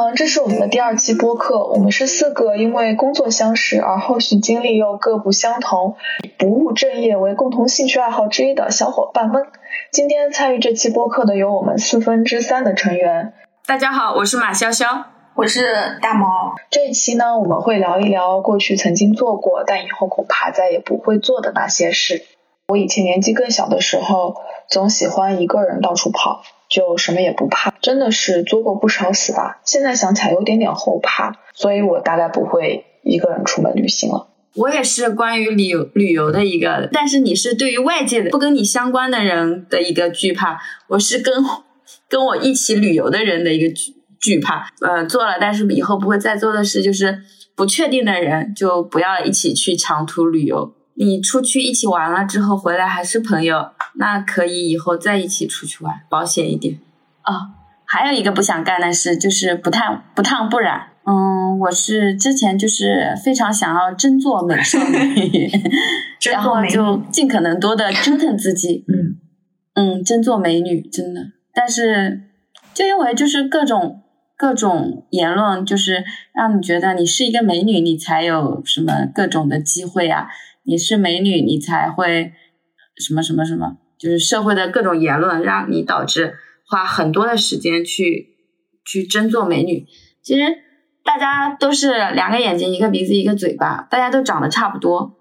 嗯，这是我们的第二期播客。我们是四个因为工作相识，而后续经历又各不相同，不务正业为共同兴趣爱好之一的小伙伴们。今天参与这期播客的有我们四分之三的成员。大家好，我是马潇潇，我是大毛。这一期呢，我们会聊一聊过去曾经做过，但以后恐怕再也不会做的那些事。我以前年纪更小的时候，总喜欢一个人到处跑。就什么也不怕，真的是作过不少死吧。现在想起来有点点后怕，所以我大概不会一个人出门旅行了。我也是关于旅游旅游的一个，但是你是对于外界的不跟你相关的人的一个惧怕，我是跟跟我一起旅游的人的一个惧惧怕。呃，做了，但是以后不会再做的事就是不确定的人就不要一起去长途旅游。你出去一起玩了之后回来还是朋友，那可以以后再一起出去玩，保险一点。哦，还有一个不想干的事就是不烫不烫不染。嗯，我是之前就是非常想要真做美少女，然后就尽可能多的折腾自己。嗯嗯，真做美女真的，但是就因为就是各种各种言论，就是让你觉得你是一个美女，你才有什么各种的机会啊。你是美女，你才会什么什么什么，就是社会的各种言论，让你导致花很多的时间去去争做美女。其实大家都是两个眼睛，一个鼻子，一个嘴巴，大家都长得差不多。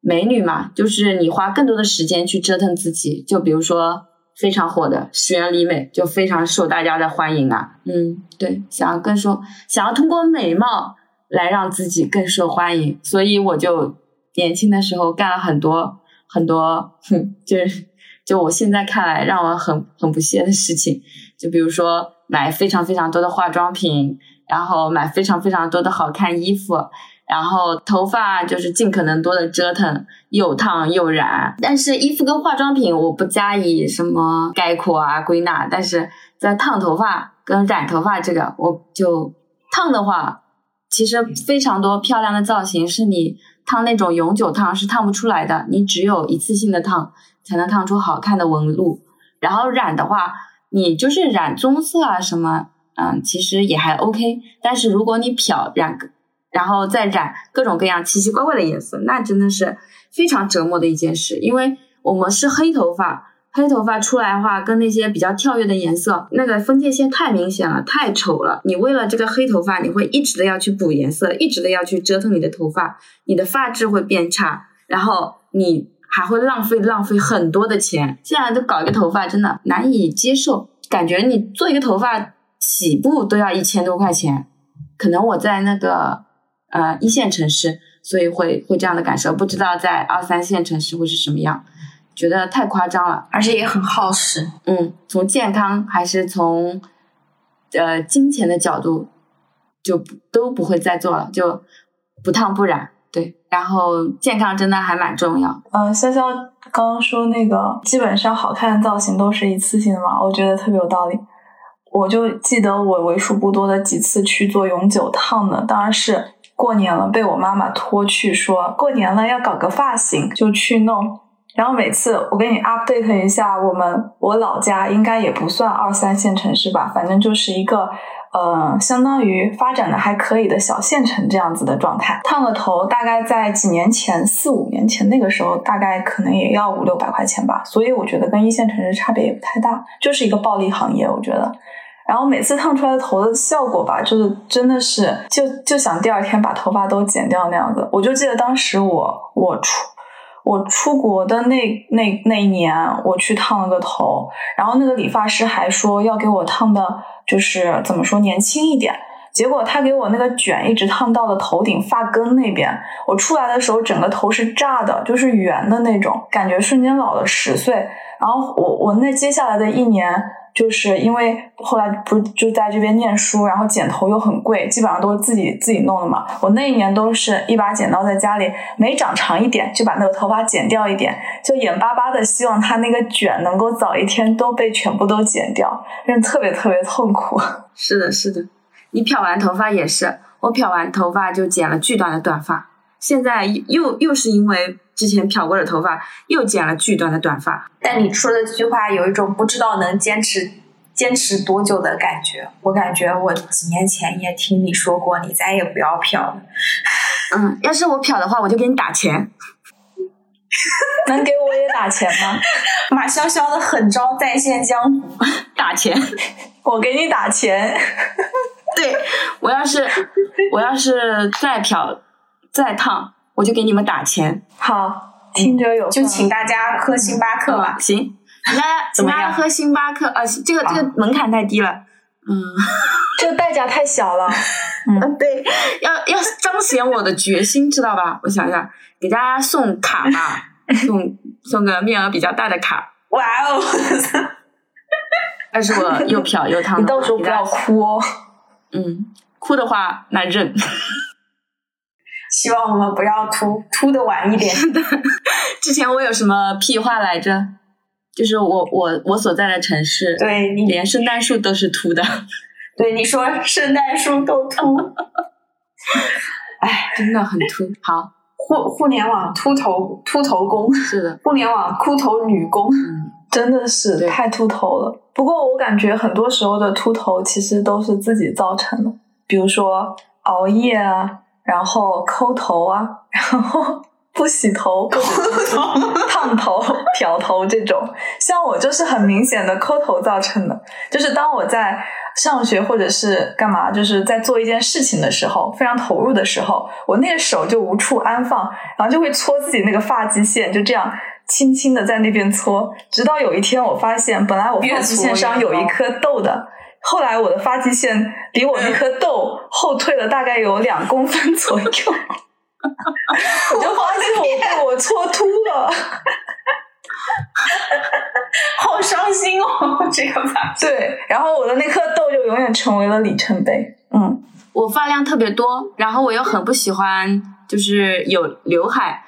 美女嘛，就是你花更多的时间去折腾自己。就比如说非常火的石原里美，就非常受大家的欢迎啊。嗯，对，想要更受，想要通过美貌来让自己更受欢迎，所以我就。年轻的时候干了很多很多，哼，就是就我现在看来让我很很不屑的事情，就比如说买非常非常多的化妆品，然后买非常非常多的好看衣服，然后头发就是尽可能多的折腾，又烫又染。但是衣服跟化妆品我不加以什么概括啊归纳，但是在烫头发跟染头发这个，我就烫的话，其实非常多漂亮的造型是你。烫那种永久烫是烫不出来的，你只有一次性的烫才能烫出好看的纹路。然后染的话，你就是染棕色啊什么，嗯，其实也还 OK。但是如果你漂染，然后再染各种各样奇奇怪怪的颜色，那真的是非常折磨的一件事，因为我们是黑头发。黑头发出来的话，跟那些比较跳跃的颜色，那个分界线太明显了，太丑了。你为了这个黑头发，你会一直的要去补颜色，一直的要去折腾你的头发，你的发质会变差，然后你还会浪费浪费很多的钱。现在都搞一个头发真的难以接受，感觉你做一个头发起步都要一千多块钱。可能我在那个呃一线城市，所以会会这样的感受，不知道在二三线城市会是什么样。觉得太夸张了，而且也很耗时。嗯，从健康还是从呃金钱的角度，就都不会再做了，就不烫不染。对，然后健康真的还蛮重要。嗯，潇潇刚刚说那个基本上好看的造型都是一次性的嘛，我觉得特别有道理。我就记得我为数不多的几次去做永久烫的，当然是过年了，被我妈妈拖去说过年了要搞个发型，就去弄。然后每次我给你 update 一下，我们我老家应该也不算二三线城市吧，反正就是一个呃，相当于发展的还可以的小县城这样子的状态。烫个头大概在几年前，四五年前那个时候，大概可能也要五六百块钱吧。所以我觉得跟一线城市差别也不太大，就是一个暴利行业，我觉得。然后每次烫出来的头的效果吧，就是真的是就就想第二天把头发都剪掉那样子。我就记得当时我我出。我出国的那那那一年，我去烫了个头，然后那个理发师还说要给我烫的，就是怎么说年轻一点。结果他给我那个卷一直烫到了头顶发根那边，我出来的时候整个头是炸的，就是圆的那种，感觉瞬间老了十岁。然后我我那接下来的一年。就是因为后来不是就在这边念书，然后剪头又很贵，基本上都是自己自己弄的嘛。我那一年都是一把剪刀在家里，每长长一点就把那个头发剪掉一点，就眼巴巴的希望它那个卷能够早一天都被全部都剪掉，真的特别特别痛苦。是的，是的，你漂完头发也是，我漂完头发就剪了巨短的短发，现在又又是因为。之前漂过的头发又剪了巨短的短发，但你说的这句话有一种不知道能坚持坚持多久的感觉。我感觉我几年前也听你说过，你再也不要漂了。嗯，要是我漂的话，我就给你打钱。能给我也打钱吗？马潇潇的狠招再现江湖，打钱。我给你打钱。对我要是我要是再漂再烫，我就给你们打钱。好，听着有就请大家喝星巴克吧。行，大家请大家喝星巴克啊，这个这个门槛太低了。嗯，这个代价太小了。嗯，对，要要彰显我的决心，知道吧？我想想，给大家送卡吧，送送个面额比较大的卡。哇哦！但是我又漂又烫，你到时候不要哭哦。嗯，哭的话那认。希望我们不要秃，秃的晚一点。之前我有什么屁话来着？就是我我我所在的城市，对你连圣诞树都是秃的。对，你说圣诞树都秃，哎，真的很秃。好，互互联网秃头秃头工是的，互联网秃头女工，嗯，真的是太秃头了。不过我感觉很多时候的秃头其实都是自己造成的，比如说熬夜啊，然后抠头啊，然后 不洗头、烫头、漂头这种。像我就是很明显的抠头造成的，就是当我在上学或者是干嘛，就是在做一件事情的时候，非常投入的时候，我那个手就无处安放，然后就会搓自己那个发际线，就这样。轻轻的在那边搓，直到有一天我发现，本来我发际线上有一颗痘的，后来我的发际线比我那颗痘后退了大概有两公分左右，我就发现我被我搓秃了，好伤心哦，这个发对，然后我的那颗痘就永远成为了里程碑。嗯，我发量特别多，然后我又很不喜欢就是有刘海，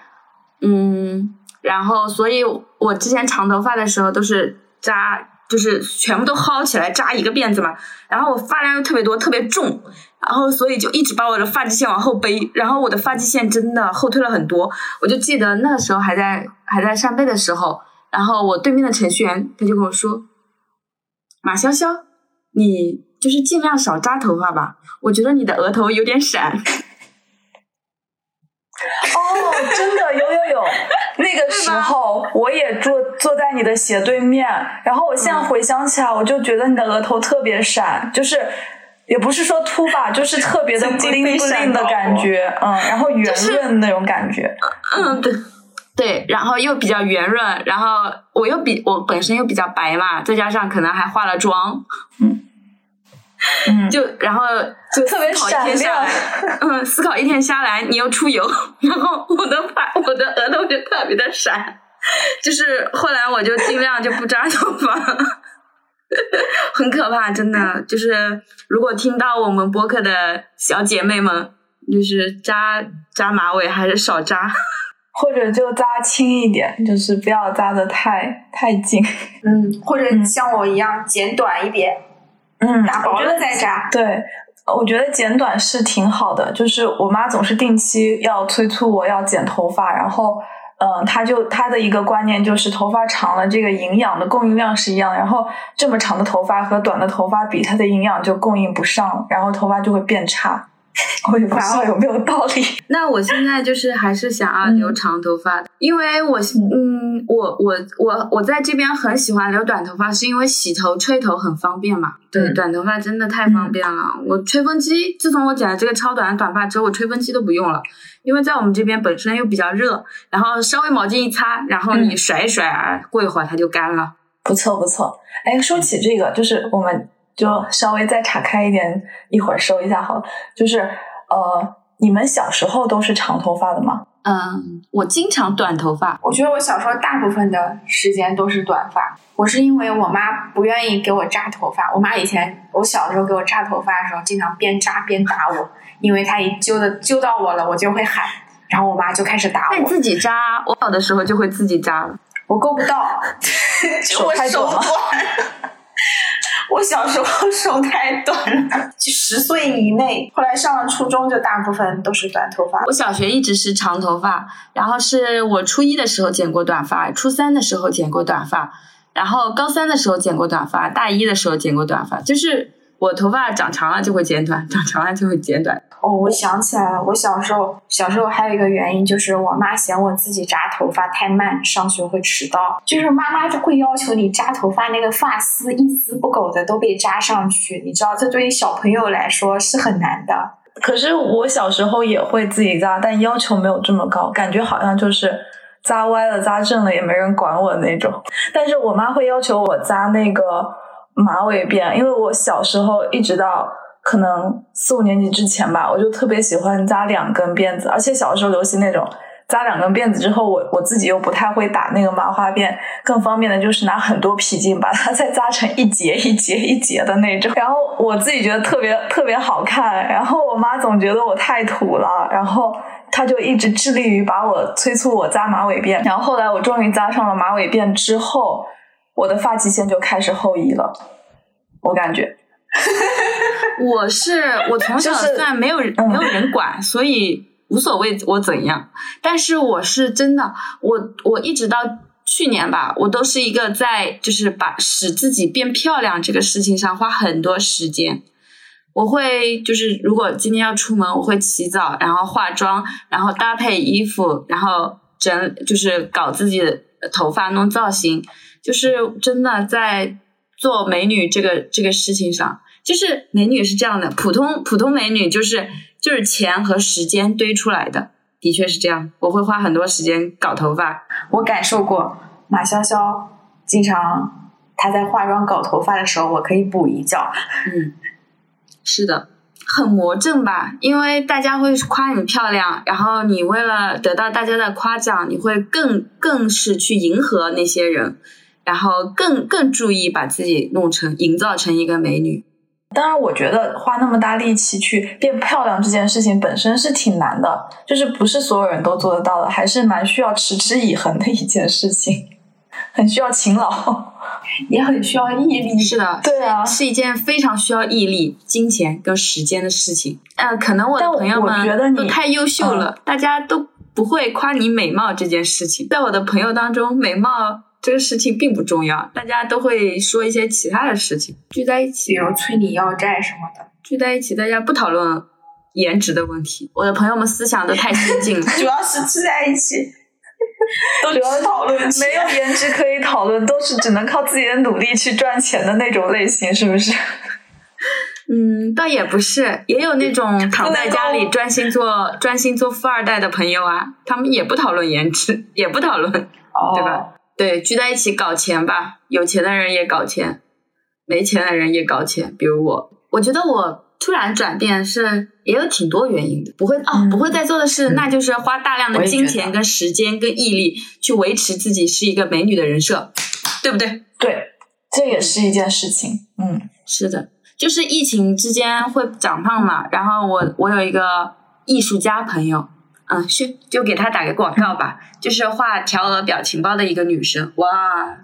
嗯。然后，所以我之前长头发的时候都是扎，就是全部都薅起来扎一个辫子嘛。然后我发量又特别多，特别重，然后所以就一直把我的发际线往后背。然后我的发际线真的后退了很多。我就记得那时候还在还在上背的时候，然后我对面的程序员他就跟我说：“马潇潇，你就是尽量少扎头发吧，我觉得你的额头有点闪。”哦，真的有有有，那个时候我也坐坐在你的斜对面，然后我现在回想起来，我就觉得你的额头特别闪，就是也不是说秃吧，就是特别的不灵不灵的感觉，嗯，然后圆润那种感觉，嗯，对对，然后又比较圆润，然后我又比我本身又比较白嘛，再加上可能还化了妆，嗯。嗯，就然后就特别闪亮，嗯，思考一天下来，你又出油，然后我的发，我的额头就特别的闪，就是后来我就尽量就不扎头发，很可怕，真的，就是如果听到我们播客的小姐妹们，就是扎扎马尾还是少扎，或者就扎轻一点，就是不要扎的太太紧，嗯，或者像我一样剪短一点。嗯，打薄了再扎。对，我觉得剪短是挺好的。就是我妈总是定期要催促我要剪头发，然后，嗯，她就她的一个观念就是头发长了，这个营养的供应量是一样，然后这么长的头发和短的头发比，它的营养就供应不上，然后头发就会变差。我也不知道有没有道理。那我现在就是还是想要留长头发，因为我嗯，我我我我在这边很喜欢留短头发，是因为洗头吹头很方便嘛。对，短头发真的太方便了。我吹风机自从我剪了这个超短的短发之后，我吹风机都不用了，因为在我们这边本身又比较热，然后稍微毛巾一擦，然后你甩一甩啊，过一会儿它就干了。不错不错。哎，说起这个，就是我们。就稍微再岔开一点，一会儿收一下好了。就是呃，你们小时候都是长头发的吗？嗯，我经常短头发。我觉得我小时候大部分的时间都是短发。我是因为我妈不愿意给我扎头发。我妈以前我小时候给我扎头发的时候，经常边扎边打我，因为她一揪的揪到我了，我就会喊，然后我妈就开始打我。那自己扎，我小的时候就会自己扎了。我够不到，手太短。我小时候 手太短了，就十岁以内。后来上了初中，就大部分都是短头发。我小学一直是长头发，然后是我初一的时候剪过短发，初三的时候剪过短发，然后高三的时候剪过短发，大一的时候剪过短发，就是我头发长长了就会剪短，长长了就会剪短。哦，我想起来了，我小时候小时候还有一个原因就是我妈嫌我自己扎头发太慢，上学会迟到，就是妈妈就会要求你扎头发那个发丝一丝不苟的都被扎上去，你知道这对于小朋友来说是很难的。可是我小时候也会自己扎，但要求没有这么高，感觉好像就是扎歪了、扎正了也没人管我那种。但是我妈会要求我扎那个马尾辫，因为我小时候一直到可能四五年级之前吧，我就特别喜欢扎两根辫子，而且小时候流行那种。扎两根辫子之后，我我自己又不太会打那个麻花辫，更方便的就是拿很多皮筋把它再扎成一节一节一节的那种。然后我自己觉得特别特别好看，然后我妈总觉得我太土了，然后她就一直致力于把我催促我扎马尾辫。然后后来我终于扎上了马尾辫之后，我的发际线就开始后移了，我感觉。我是我从小虽然没有没有人管，所以。无所谓我怎样，但是我是真的，我我一直到去年吧，我都是一个在就是把使自己变漂亮这个事情上花很多时间。我会就是如果今天要出门，我会起早，然后化妆，然后搭配衣服，然后整就是搞自己的头发弄造型，就是真的在做美女这个这个事情上。就是美女是这样的，普通普通美女就是。就是钱和时间堆出来的，的确是这样。我会花很多时间搞头发，我感受过。马潇潇经常她在化妆搞头发的时候，我可以补一觉。嗯，是的，很魔怔吧？因为大家会夸你漂亮，然后你为了得到大家的夸奖，你会更更是去迎合那些人，然后更更注意把自己弄成营造成一个美女。当然，我觉得花那么大力气去变漂亮这件事情本身是挺难的，就是不是所有人都做得到的，还是蛮需要持之以恒的一件事情，很需要勤劳，也很需要毅力。是的，对啊，是一件非常需要毅力、金钱跟时间的事情。呃，可能我的朋友们都太优秀了，大家都不会夸你美貌这件事情。在我的朋友当中，美貌。这个事情并不重要，大家都会说一些其他的事情，聚在一起，比如催你要债什么的。聚在一起，大家不讨论颜值的问题。我的朋友们思想都太先进了，主要是聚在一起，都主要讨论没有颜值可以讨论，都是只能靠自己的努力去赚钱的那种类型，是不是？嗯，倒也不是，也有那种躺在家里专心做专心做富二代的朋友啊，他们也不讨论颜值，也不讨论，对吧？对，聚在一起搞钱吧，有钱的人也搞钱，没钱的人也搞钱。比如我，我觉得我突然转变是也有挺多原因的，不会哦，不会再做的事，那就是花大量的金钱、跟时间、跟毅力去维持自己是一个美女的人设，对不对？对，这也是一件事情。嗯，是的，就是疫情之间会长胖嘛，然后我我有一个艺术家朋友。嗯，是就给他打个广告吧，就是画条额表情包的一个女生，哇，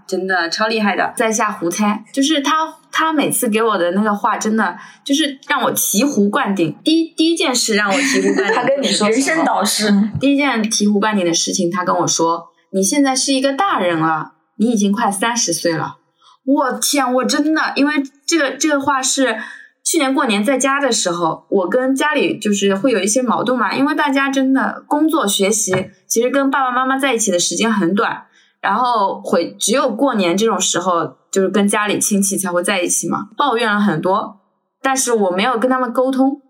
真的超厉害的，在下胡猜，就是她，她每次给我的那个画，真的就是让我醍醐灌顶。第一第一件事让我醍醐灌顶，他跟你说人生导师，第一件醍醐灌顶的事情，他跟我说，你现在是一个大人了，你已经快三十岁了。我天，我真的，因为这个这个画是。去年过年在家的时候，我跟家里就是会有一些矛盾嘛，因为大家真的工作学习，其实跟爸爸妈妈在一起的时间很短，然后回只有过年这种时候，就是跟家里亲戚才会在一起嘛，抱怨了很多，但是我没有跟他们沟通，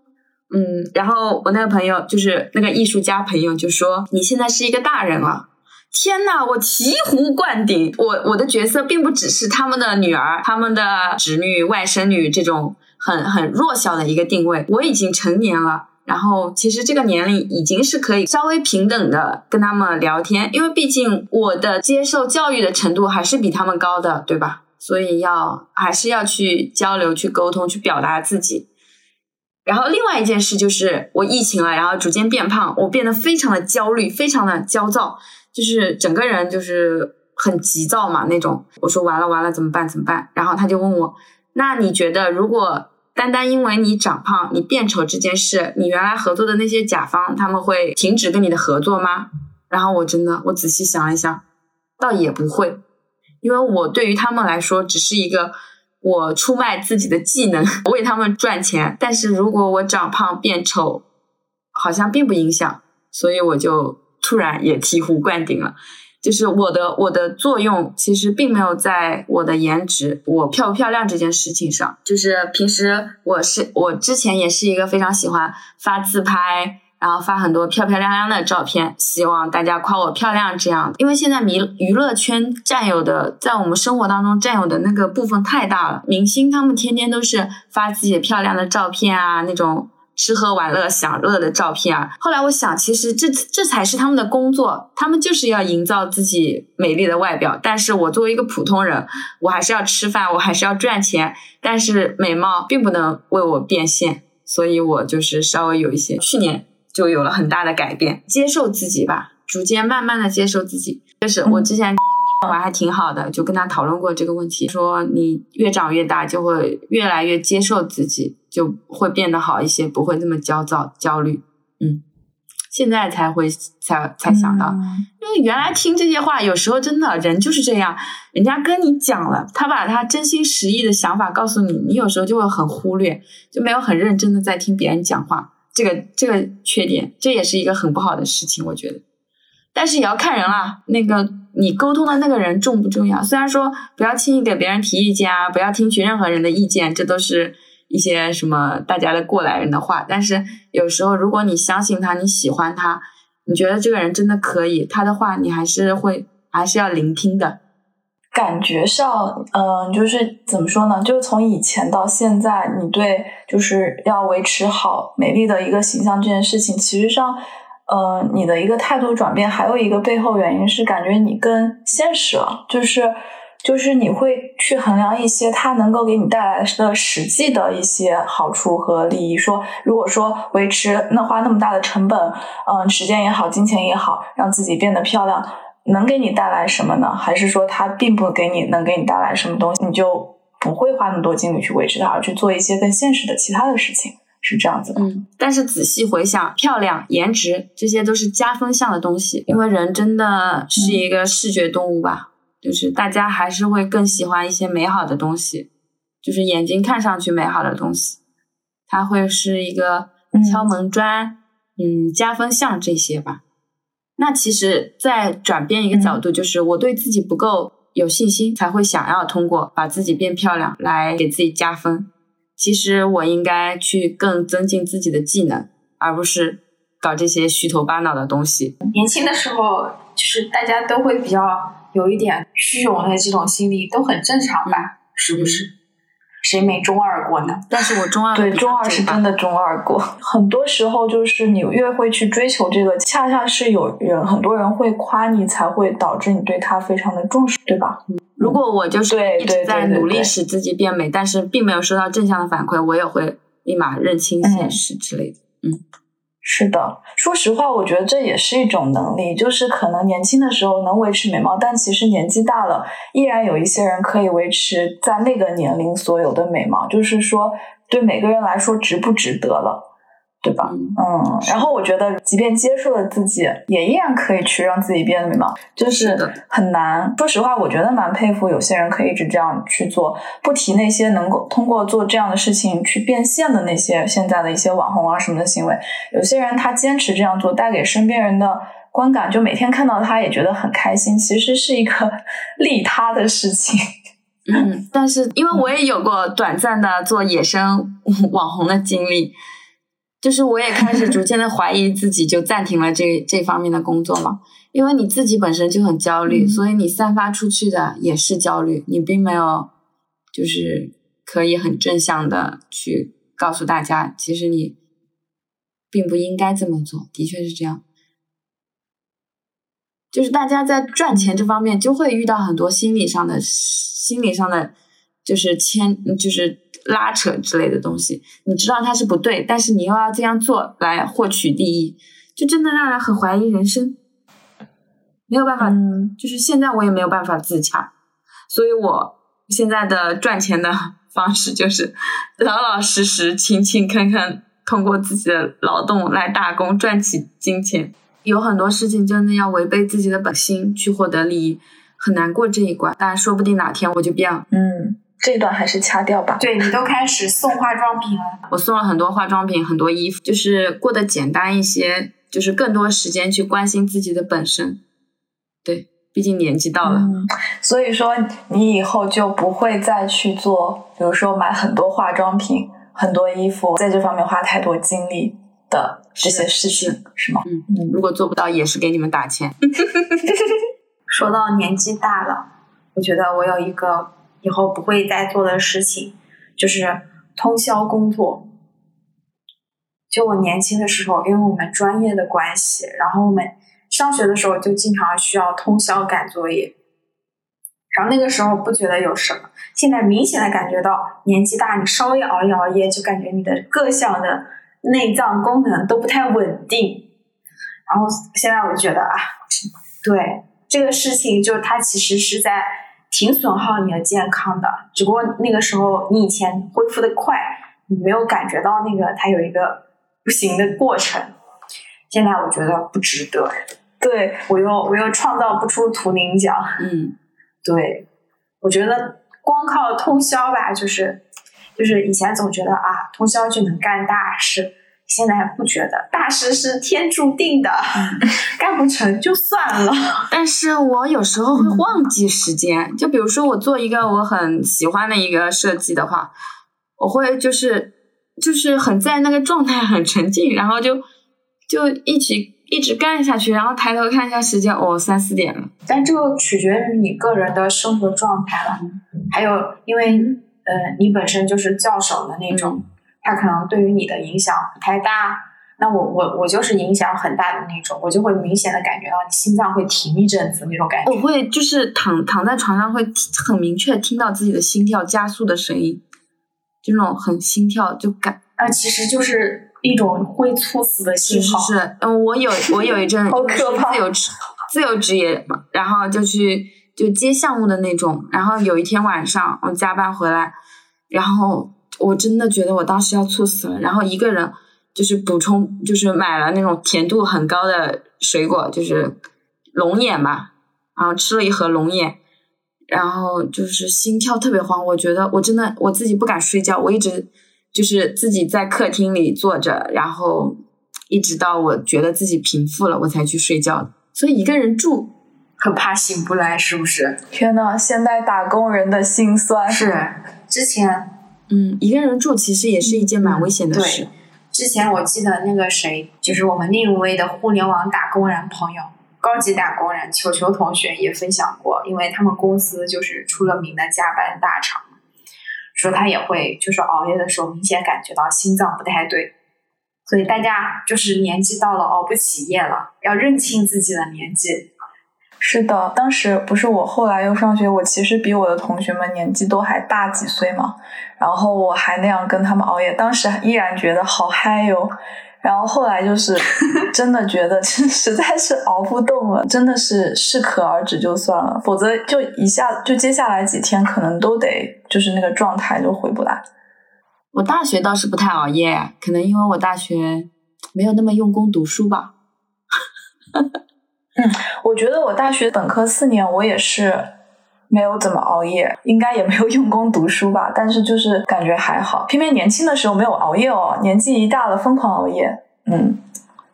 嗯，然后我那个朋友就是那个艺术家朋友就说，你现在是一个大人了，天呐，我醍醐灌顶，我我的角色并不只是他们的女儿、他们的侄女、外甥女这种。很很弱小的一个定位，我已经成年了，然后其实这个年龄已经是可以稍微平等的跟他们聊天，因为毕竟我的接受教育的程度还是比他们高的，对吧？所以要还是要去交流、去沟通、去表达自己。然后另外一件事就是我疫情了，然后逐渐变胖，我变得非常的焦虑，非常的焦躁，就是整个人就是很急躁嘛那种。我说完了完了怎么办怎么办？然后他就问我，那你觉得如果？单单因为你长胖、你变丑这件事，你原来合作的那些甲方他们会停止跟你的合作吗？然后我真的，我仔细想一想，倒也不会，因为我对于他们来说只是一个我出卖自己的技能，为他们赚钱。但是如果我长胖变丑，好像并不影响，所以我就突然也醍醐灌顶了。就是我的我的作用其实并没有在我的颜值，我漂不漂亮这件事情上。就是平时我是我之前也是一个非常喜欢发自拍，然后发很多漂漂亮亮的照片，希望大家夸我漂亮这样。因为现在娱娱乐圈占有的，在我们生活当中占有的那个部分太大了，明星他们天天都是发自己漂亮的照片啊，那种。吃喝玩乐享乐的照片啊！后来我想，其实这这才是他们的工作，他们就是要营造自己美丽的外表。但是我作为一个普通人，我还是要吃饭，我还是要赚钱。但是美貌并不能为我变现，所以我就是稍微有一些，去年就有了很大的改变，接受自己吧，逐渐慢慢的接受自己。就是我之前我还挺好的，就跟他讨论过这个问题，说你越长越大，就会越来越接受自己。就会变得好一些，不会那么焦躁、焦虑。嗯，现在才会才才想到，因为原来听这些话，有时候真的人就是这样，人家跟你讲了，他把他真心实意的想法告诉你，你有时候就会很忽略，就没有很认真的在听别人讲话。这个这个缺点，这也是一个很不好的事情，我觉得。但是也要看人啦，那个你沟通的那个人重不重要？虽然说不要轻易给别人提意见啊，不要听取任何人的意见，这都是。一些什么大家的过来人的话，但是有时候如果你相信他，你喜欢他，你觉得这个人真的可以，他的话你还是会还是要聆听的。感觉上，嗯，就是怎么说呢？就是从以前到现在，你对就是要维持好美丽的一个形象这件事情，其实上，呃，你的一个态度转变，还有一个背后原因是感觉你更现实了，就是。就是你会去衡量一些它能够给你带来的实际的一些好处和利益。说，如果说维持那花那么大的成本，嗯，时间也好，金钱也好，让自己变得漂亮，能给你带来什么呢？还是说它并不给你能给你带来什么东西，你就不会花那么多精力去维持它，而去做一些更现实的其他的事情？是这样子的。嗯，但是仔细回想，漂亮、颜值这些都是加分项的东西，因为人真的是一个视觉动物吧。就是大家还是会更喜欢一些美好的东西，就是眼睛看上去美好的东西，它会是一个敲门砖，嗯，加分项这些吧。那其实再转变一个角度，就是我对自己不够有信心，才会想要通过把自己变漂亮来给自己加分。其实我应该去更增进自己的技能，而不是搞这些虚头巴脑的东西。年轻的时候，就是大家都会比较。有一点虚荣的这种心理都很正常吧？是不是？谁没中二过呢？但是我中二对中二是真的中二过。很多时候就是你越会去追求这个，恰恰是有人很多人会夸你，才会导致你对他非常的重视，对吧？如果我就是一直在努力使自己变美，但是并没有收到正向的反馈，我也会立马认清现实之类的。嗯。是的，说实话，我觉得这也是一种能力，就是可能年轻的时候能维持美貌，但其实年纪大了，依然有一些人可以维持在那个年龄所有的美貌，就是说，对每个人来说值不值得了。对吧？嗯，然后我觉得，即便接受了自己，也依然可以去让自己变得美貌，就是很难。说实话，我觉得蛮佩服有些人可以一直这样去做。不提那些能够通过做这样的事情去变现的那些现在的一些网红啊什么的行为，有些人他坚持这样做，带给身边人的观感，就每天看到他也觉得很开心，其实是一个利他的事情。嗯，但是因为我也有过短暂的做野生 网红的经历。就是我也开始逐渐的怀疑自己，就暂停了这这方面的工作嘛。因为你自己本身就很焦虑，所以你散发出去的也是焦虑。你并没有就是可以很正向的去告诉大家，其实你并不应该这么做。的确是这样，就是大家在赚钱这方面就会遇到很多心理上的、心理上的，就是牵，就是。拉扯之类的东西，你知道它是不对，但是你又要这样做来获取利益，就真的让人很怀疑人生。没有办法，就是现在我也没有办法自洽，所以我现在的赚钱的方式就是老老实实、勤勤恳恳，通过自己的劳动来打工赚取金钱。有很多事情真的要违背自己的本心去获得利益，很难过这一关。但说不定哪天我就变了。嗯，这段还是掐掉吧。对你都开始送化妆品了，我送了很多化妆品，很多衣服，就是过得简单一些，就是更多时间去关心自己的本身。对，毕竟年纪到了。嗯，所以说你以后就不会再去做，比如说买很多化妆品、很多衣服，在这方面花太多精力的这些事情，是吗？嗯嗯，如果做不到，也是给你们打钱。说到年纪大了，我觉得我有一个以后不会再做的事情，就是通宵工作。就我年轻的时候，因为我们专业的关系，然后我们上学的时候就经常需要通宵赶作业。然后那个时候不觉得有什么，现在明显的感觉到年纪大，你稍微熬一熬夜，就感觉你的各项的内脏功能都不太稳定。然后现在我就觉得啊，对这个事情，就它其实是在挺损耗你的健康的。只不过那个时候你以前恢复的快，你没有感觉到那个它有一个不行的过程。现在我觉得不值得，对，我又我又创造不出图灵奖。嗯，对，我觉得光靠通宵吧，就是就是以前总觉得啊，通宵就能干大事，现在不觉得大事是天注定的，干不成就算了。但是我有时候会忘记时间，就比如说我做一个我很喜欢的一个设计的话，我会就是就是很在那个状态很沉浸，然后就就一起一直干下去，然后抬头看一下时间，哦，三四点了。但这个取决于你个人的生活状态了，还有因为呃你本身就是教手的那种，它可能对于你的影响不太大。那我我我就是影响很大的那种，我就会明显的感觉到你心脏会停一阵子那种感觉。我会就是躺躺在床上会很明确听到自己的心跳加速的声音，就那种很心跳就感。啊，其实就是一种会猝死的信号。是是，嗯，我有我有一阵 好可怕自由职自由职业嘛，然后就去就接项目的那种，然后有一天晚上我加班回来，然后我真的觉得我当时要猝死了，然后一个人就是补充就是买了那种甜度很高的水果，就是龙眼吧，然后吃了一盒龙眼。然后就是心跳特别慌，我觉得我真的我自己不敢睡觉，我一直就是自己在客厅里坐着，然后一直到我觉得自己平复了，我才去睡觉。所以一个人住，很怕醒不来，是不是？天呐，现代打工人的心酸。是，之前嗯，一个人住其实也是一件蛮危险的事。对，之前我记得那个谁，就是我们另一位的互联网打工人朋友，高级打工人球球同学也分享过，因为他们公司就是出了名的加班大厂，说他也会就是熬夜的时候明显感觉到心脏不太对，所以大家就是年纪到了熬不起夜了，要认清自己的年纪。是的，当时不是我后来又上学，我其实比我的同学们年纪都还大几岁嘛，然后我还那样跟他们熬夜，当时依然觉得好嗨哟。然后后来就是 真的觉得实在是熬不动了，真的是适可而止就算了，否则就一下就接下来几天可能都得就是那个状态就回不来。我大学倒是不太熬夜，可能因为我大学没有那么用功读书吧。嗯我觉得我大学本科四年我也是没有怎么熬夜，应该也没有用功读书吧，但是就是感觉还好。偏偏年轻的时候没有熬夜哦，年纪一大了疯狂熬夜，嗯，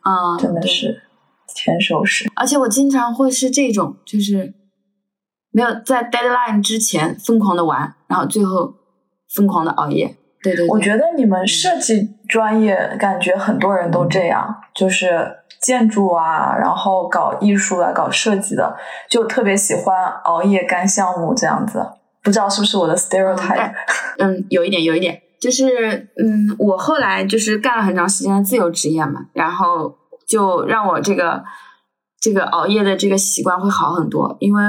啊、真的是全收拾。而且我经常会是这种，就是没有在 deadline 之前疯狂的玩，然后最后疯狂的熬夜。对对对，我觉得你们设计专业感觉很多人都这样，就是建筑啊，然后搞艺术啊，搞设计的，就特别喜欢熬夜干项目这样子。不知道是不是我的 stereotype？嗯，有一点，有一点，就是嗯，我后来就是干了很长时间的自由职业嘛，然后就让我这个这个熬夜的这个习惯会好很多，因为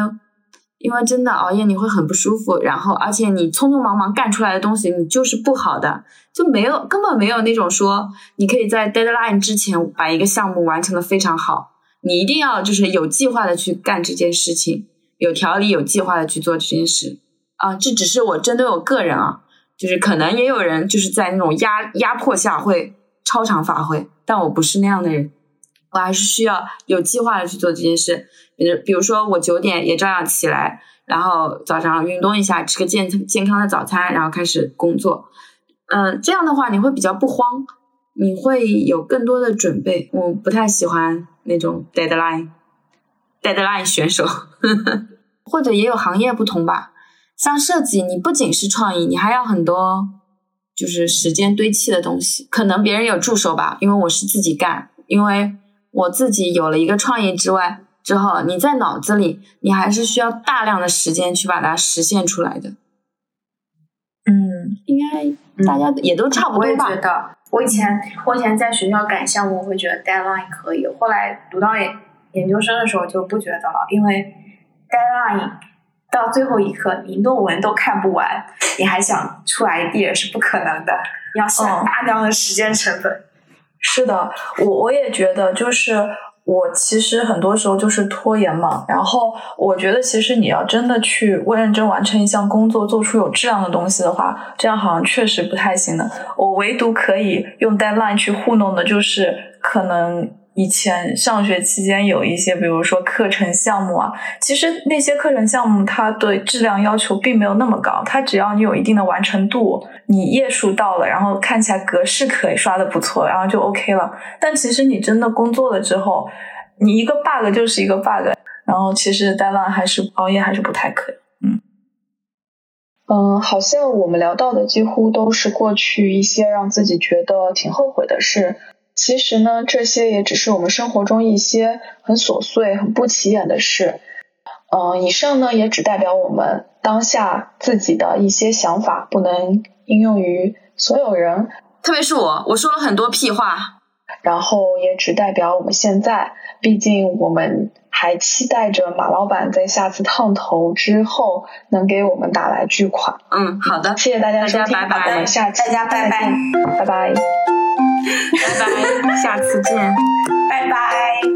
因为真的熬夜你会很不舒服，然后而且你匆匆忙忙干出来的东西你就是不好的，就没有根本没有那种说你可以在 deadline 之前把一个项目完成的非常好，你一定要就是有计划的去干这件事情，有条理有计划的去做这件事。啊，这只是我针对我个人啊，就是可能也有人就是在那种压压迫下会超常发挥，但我不是那样的人。我还是需要有计划的去做这件事。比如，比如说我九点也照样起来，然后早上运动一下，吃个健健康的早餐，然后开始工作。嗯，这样的话你会比较不慌，你会有更多的准备。我不太喜欢那种 deadline，deadline 选手，或者也有行业不同吧。像设计，你不仅是创意，你还要很多就是时间堆砌的东西。可能别人有助手吧，因为我是自己干，因为我自己有了一个创意之外之后，你在脑子里，你还是需要大量的时间去把它实现出来的。嗯，应该大家也都差不多我也。觉得，我以前我以前在学校赶项目，我会觉得 deadline 可以，后来读到研研究生的时候就不觉得了，因为 deadline 到最后一刻，你论文都看不完，你还想出 idea 是不可能的，你要下嗯大量的时间成本。是的，我我也觉得，就是我其实很多时候就是拖延嘛。然后我觉得，其实你要真的去认真完成一项工作，做出有质量的东西的话，这样好像确实不太行的。我唯独可以用 deadline 去糊弄的，就是可能以前上学期间有一些，比如说课程项目啊，其实那些课程项目它对质量要求并没有那么高，它只要你有一定的完成度，你页数到了，然后看起来格式可以刷的不错，然后就 OK 了。但其实你真的工作了之后，你一个 bug 就是一个 bug，然后其实当晚还是熬夜还是不太可以。嗯，好像我们聊到的几乎都是过去一些让自己觉得挺后悔的事。其实呢，这些也只是我们生活中一些很琐碎、很不起眼的事。嗯，以上呢也只代表我们当下自己的一些想法，不能应用于所有人。特别是我，我说了很多屁话。然后也只代表我们现在，毕竟我们还期待着马老板在下次烫头之后能给我们打来巨款。嗯，好的，谢谢大家收听，大家拜拜我们下期大家拜拜再见拜拜。拜拜下次见。拜拜。